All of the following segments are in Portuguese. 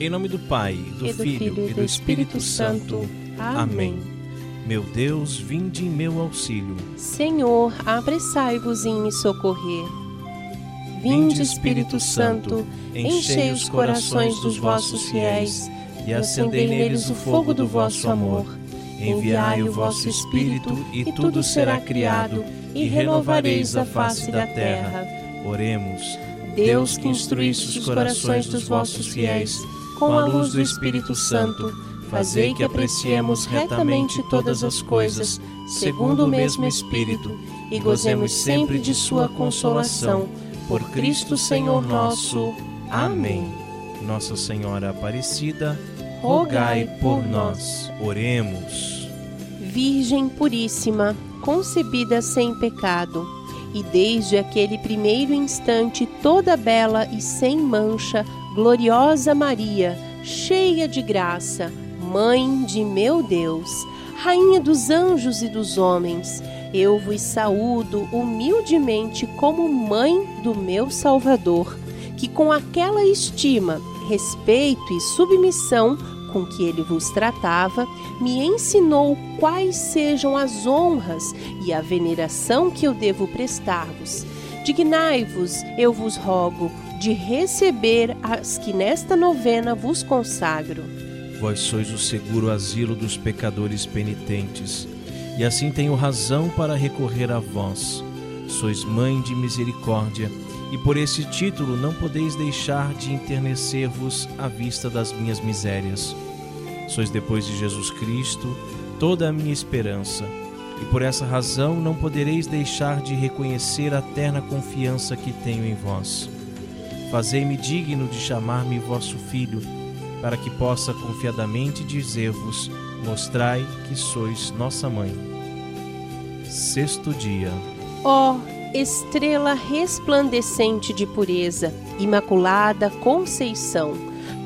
Em nome do Pai, do, e do Filho, e do Espírito Santo. Amém. Meu Deus, vinde em meu auxílio. Senhor, apressai-vos em me socorrer. Vinde, Espírito Santo, enchei os corações dos vossos fiéis e acendei neles o fogo do vosso amor. Enviai o vosso Espírito e tudo será criado e renovareis a face da terra. Oremos. Deus que instruísse os corações dos vossos fiéis com a luz do Espírito Santo, fazei que apreciemos retamente todas as coisas, segundo o mesmo Espírito, e gozemos sempre de Sua consolação. Por Cristo Senhor nosso. Amém. Nossa Senhora Aparecida, rogai por nós. Oremos. Virgem Puríssima, concebida sem pecado, e desde aquele primeiro instante toda bela e sem mancha, gloriosa Maria, cheia de graça, Mãe de meu Deus, Rainha dos anjos e dos homens, eu vos saúdo humildemente como mãe do meu Salvador, que com aquela estima, respeito e submissão com que ele vos tratava, me ensinou quais sejam as honras e a veneração que eu devo prestar-vos. Dignai-vos, eu vos rogo, de receber as que nesta novena vos consagro. Vós sois o seguro asilo dos pecadores penitentes, e assim tenho razão para recorrer a vós. Sois mãe de misericórdia, e por esse título não podeis deixar de enternecer-vos à vista das minhas misérias. Sois depois de Jesus Cristo toda a minha esperança, e por essa razão não podereis deixar de reconhecer a terna confiança que tenho em vós. Fazei-me digno de chamar-me vosso filho, para que possa confiadamente dizer-vos: Mostrai que sois nossa mãe. Sexto dia. Oh, estrela resplandecente de pureza, imaculada conceição,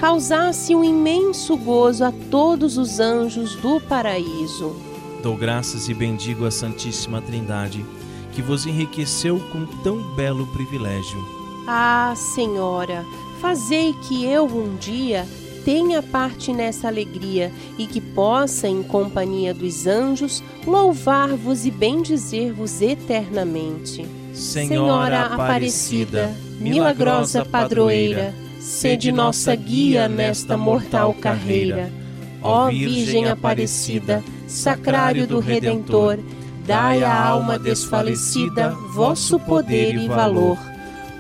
causasse um imenso gozo a todos os anjos do paraíso. Dou graças e bendigo a Santíssima Trindade, que vos enriqueceu com tão belo privilégio ah, Senhora, fazei que eu um dia tenha parte nessa alegria e que possa, em companhia dos anjos, louvar-vos e bendizer-vos eternamente. Senhora Aparecida, milagrosa padroeira, sede nossa guia nesta mortal carreira. Ó Virgem Aparecida, sacrário do Redentor, dai à alma desfalecida vosso poder e valor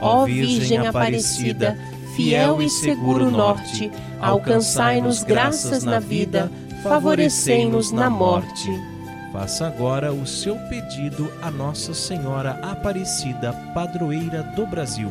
Ó Virgem Aparecida, fiel e seguro norte, alcançai-nos graças na vida, favorecei-nos na morte. Faça agora o seu pedido a Nossa Senhora Aparecida, padroeira do Brasil.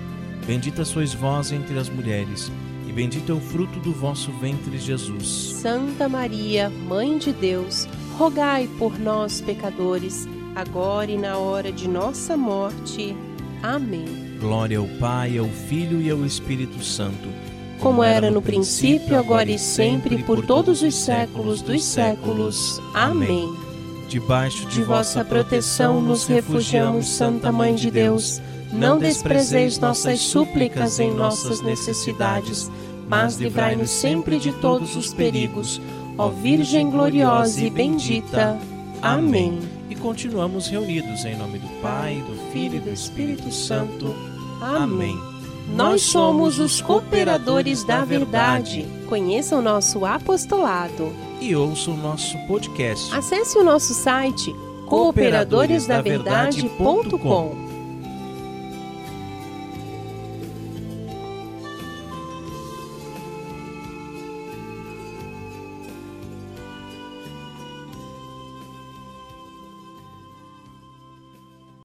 Bendita sois vós entre as mulheres, e bendito é o fruto do vosso ventre, Jesus. Santa Maria, Mãe de Deus, rogai por nós, pecadores, agora e na hora de nossa morte. Amém. Glória ao Pai, ao Filho e ao Espírito Santo. Como era no princípio, agora e sempre, por todos os séculos dos séculos. Amém. Debaixo de vossa proteção nos refugiamos, Santa Mãe de Deus. Não desprezeis nossas súplicas em nossas necessidades, mas livrai-nos sempre de todos os perigos. Ó Virgem gloriosa e bendita. Amém. E continuamos reunidos em nome do Pai, do Filho e do Espírito Santo. Amém. Nós somos os cooperadores da verdade. Conheça o nosso apostolado. E ouça o nosso podcast. Acesse o nosso site cooperadoresdaverdade.com